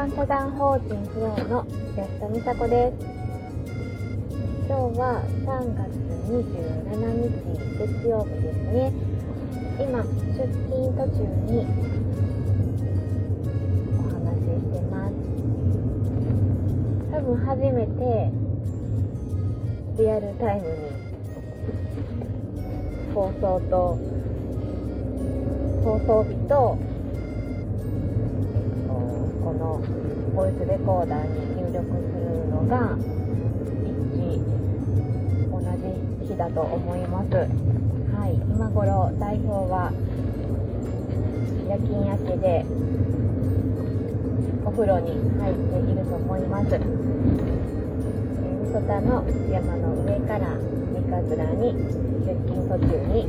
間社団法人フローの安田美佐子です。今日は3月27日月曜日ですね。今出勤途中にお話ししてます。多分初めてリアルタイムに放送と放送日とのボイスレコーダーに入力するのが一致同じ日だと思います。はい今頃代表は夜勤明けでお風呂に入っていると思います。三十田の山の上から三日面に出勤途中に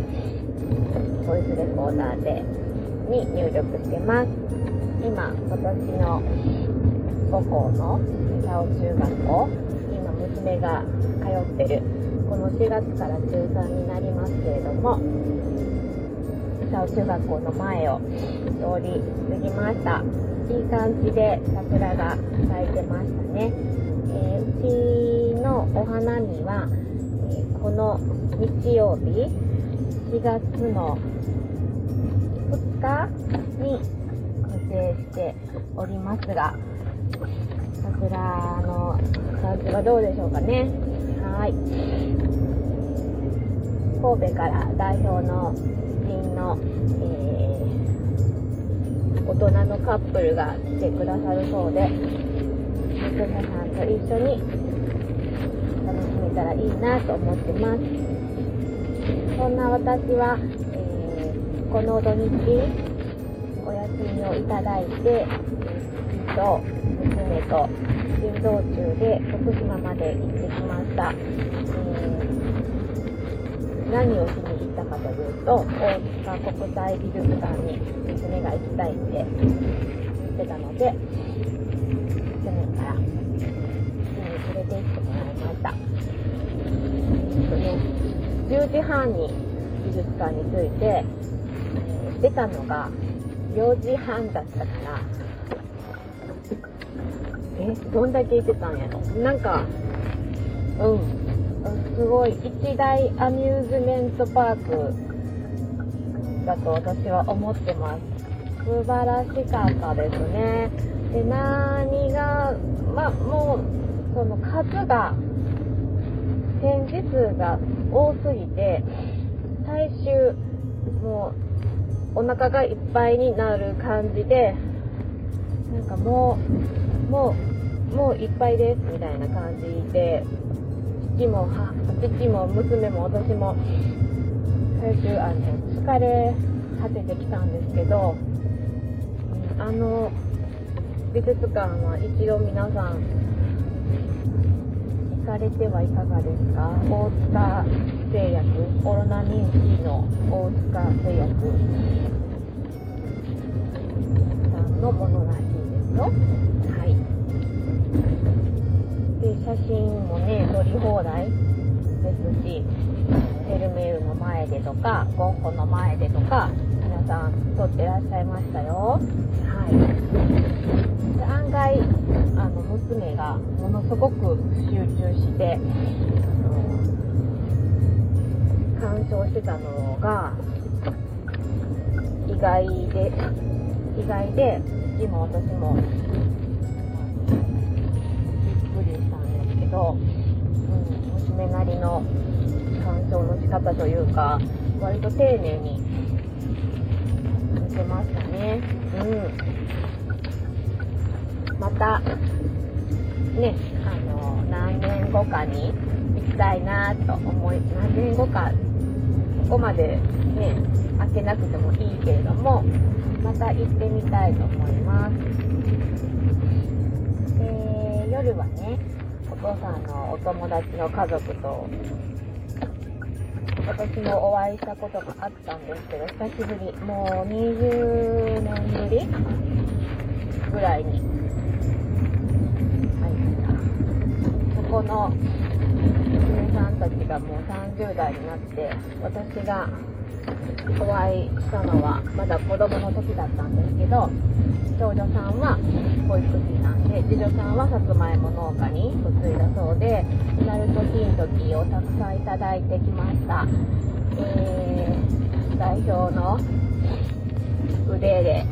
ボイスレコーダーでに入力してます。今今年の母校の三尾中学校今娘が通ってるこの4月から中3になりますけれども三尾中学校の前を通り過ぎました。いい感じで桜が咲いてましたね、えー、うちのお花見は、えー、この日曜日4月の2日に成しておりますが、桜の感じはどうでしょうかね。はい。神戸から代表の知人の、えー、大人のカップルが来てくださるそうで、娘さんと一緒に楽しめたらいいなと思ってます。そんな私は、えー、この土日、みをいただいて、と娘と運動中で徳島まで行ってきました。え何をしに行ったかというと、大塚国際美術館に娘が行きたいって言ってたので、去年から家に連れて行ってもらいました。10時半に美術館に着いて、出たのが4時半だったから、え、どんだけ行ってたんやろ？なんか、うん、すごい、一大アミューズメントパークだと私は思ってます。素晴らしかったですね。で、何が、まあ、もう、その数が、展示数が多すぎて、最終、もう、お腹がいっぱいになる感じで、なんかもう、もう、もういっぱいですみたいな感じで、父も、父も娘も私も、最終、あの、疲れ果ててきたんですけど、あの、美術館は一度皆さん、行かれてはいかがですか？大塚製薬コロナ認知の大塚製薬さんのものらしいですよ。はい。で写真もね撮り放題ですしフェルメールの前でとかゴッホの前でとか皆さん撮ってらっしゃいましたよ。はい。で案外あの娘がものすごく集中して鑑賞してたのが意外で意外で父も私もびっくりしたんですけど、うん、娘なりの鑑賞の仕方というか割と丁寧に見てましたね。うん、またねあの何年後かに行きたいなと思い何年後かこまでね開けなくてもいいけれどもまた行ってみたいと思います。で夜はねお父さんのお友達の家族と私もお会いしたことがあったんですけど久しぶりもう20年ぶりぐらいに会いました。そこのちがもう30代になって私がお会いしたのはまだ子供の時だったんですけど長女さんは保育士なんで次女さんはさつまいも農家に嫁いだそうでなると金時をたくさんいただいてきました、えー、代表の腕で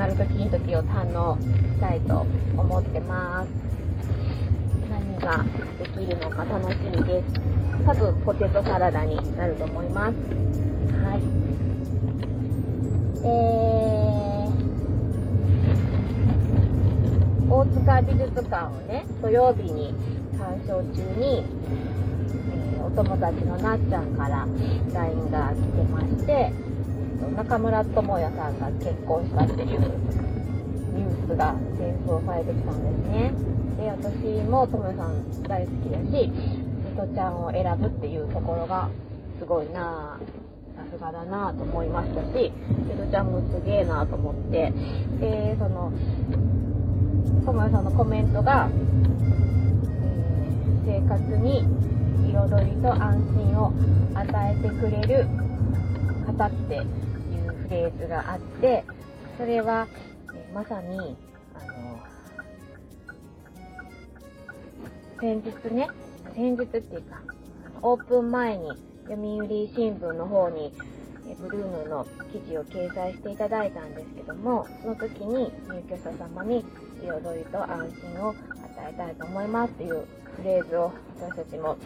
なると金時を堪能したいと思ってます。ができるのか楽しみです。多分ポテトサラダになると思います。はい。えー、大塚美術館をね土曜日に鑑賞中に、えー、お友達のなっちゃんから LINE が来てまして中村智也さんが結婚したっていうニュースが転送されてきたんですね。で私も智也さん大好きだしみとちゃんを選ぶっていうところがすごいなさすがだなと思いましたしみとちゃんもすげえなと思ってでその智也さんのコメントが、えー、生活に彩りと安心を与えてくれる方っていうフレーズがあってそれは、えまさに先日ね先日っていうかオープン前に読売新聞の方にブルーノの記事を掲載していただいたんですけどもその時に入居者様に彩りと安心を与えたいと思いますっていうフレーズを私たちも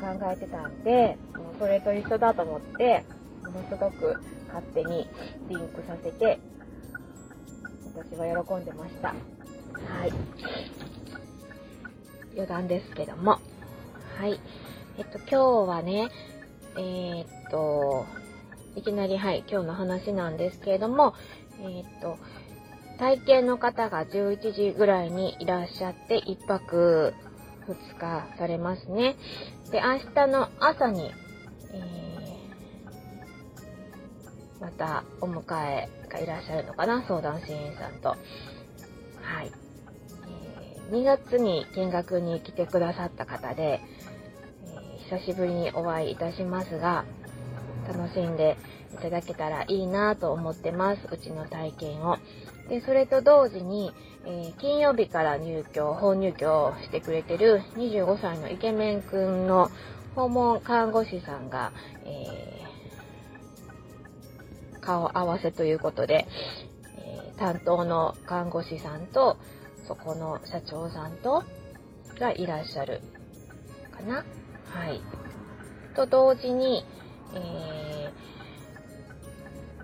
考えてたんでもうそれと一緒だと思ってものすごく勝手にリンクさせて私は喜んでました。はい。余談ですけどもはいえっと今日はねえー、っといきなりはい今日の話なんですけれどもえー、っと体験の方が11時ぐらいにいらっしゃって1泊2日されますね。で、明日の朝に、えー、またお迎えがいらっしゃるのかな、相談支援員さんと。はい。2月に見学に来てくださった方で、えー、久しぶりにお会いいたしますが、楽しんでいただけたらいいなと思ってます。うちの体験を。で、それと同時に、えー、金曜日から入居、本入居をしてくれてる25歳のイケメンくんの訪問看護師さんが、えー、顔合わせということで、えー、担当の看護師さんと、そこの社長さんと、がいらっしゃるかなはい。と同時に、え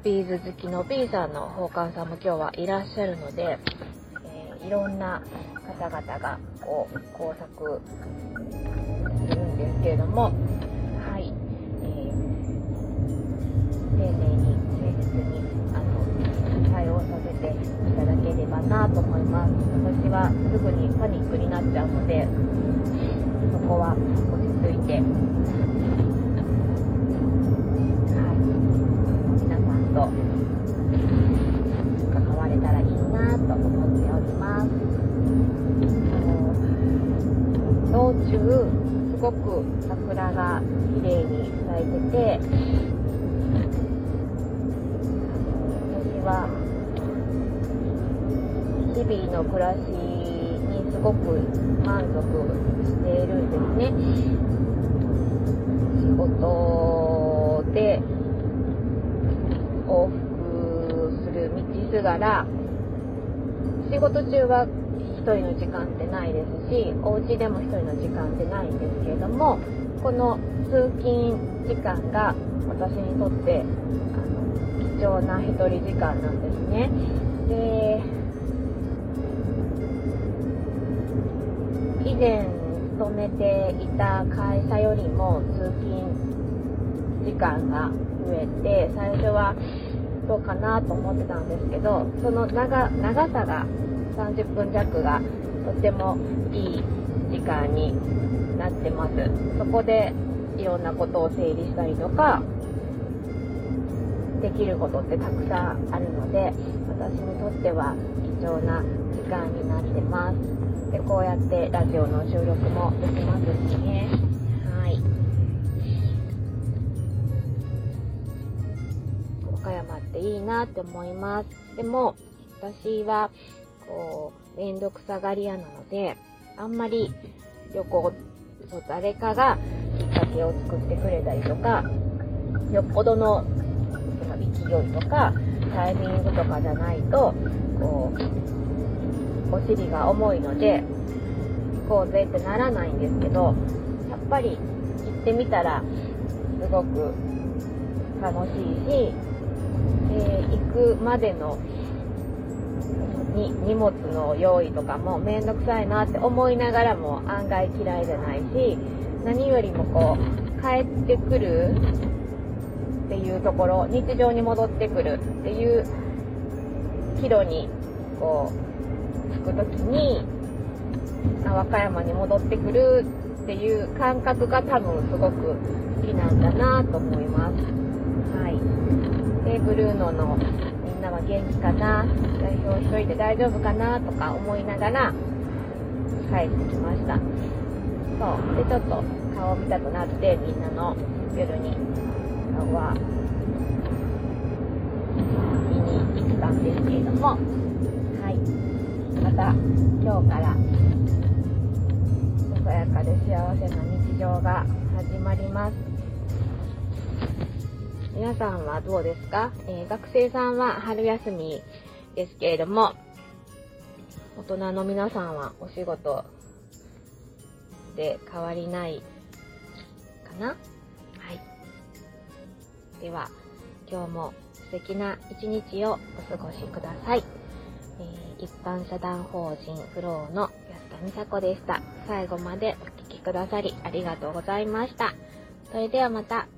ー、ビーズ好きの B さんの奉還さんも今日はいらっしゃるので、えいろんな方々がこう工作するんですけれども、はい、えー、丁寧にます。私はすぐにパニックになっちゃうので、そこは落ち着いて、はい、皆さんと関われたらいいなと思っております道中すごく桜が綺麗に咲いてて私は日々の暮らしにすごく満足しているんですね仕事で往復する道すがら仕事中は1人の時間ってないですしお家でも1人の時間ってないんですけれどもこの通勤時間が私にとってあの貴重な1人時間なんですね。で前勤めていた会社よりも通勤時間が増えて最初はどうかなと思ってたんですけどその長長さが30分弱がとてもいい時間になってます。そこでいろんなことを整理したりとかできることってたくさんあるので私にとっては重な時間になってますでこうやってラジオの収録もできますしねはい。和歌山っていいなって思います。でも、私は、こう、めんどくさがり屋なので、あんまり旅行、そう誰かがきっかけを作ってくれたりとか、よっぽどの勢いとか、タイミングとかじゃないと、こう、お尻が重いので、こうぜってならないんですけど、やっぱり行ってみたら、すごく楽しいし、えー行くまでのに荷物の用意とかもめんどくさいなって思いながらも案外嫌いじゃないし何よりもこう帰ってくるっていうところ日常に戻ってくるっていう岐路にこう着く時にあ和歌山に戻ってくるっていう感覚が多分すごく好きなんだなと思います。はい。で、ブルーノのみんなは元気かな？代表一人で大丈夫かな？とか思いながら帰ってきました。そう。で、ちょっと顔見たくなってみんなの夜に顔は見に行ったんですけれども、はい。また今日からさやかで幸せな日常が始まります。皆さんはどうですか、えー学生さんは春休みですけれども、大人の皆さんはお仕事で変わりないかな？では、今日も素敵な一日をお過ごしください。えー一般社団法人フローの安田美佐子でした。最後までお聴きくださりありがとうございました。それではまた。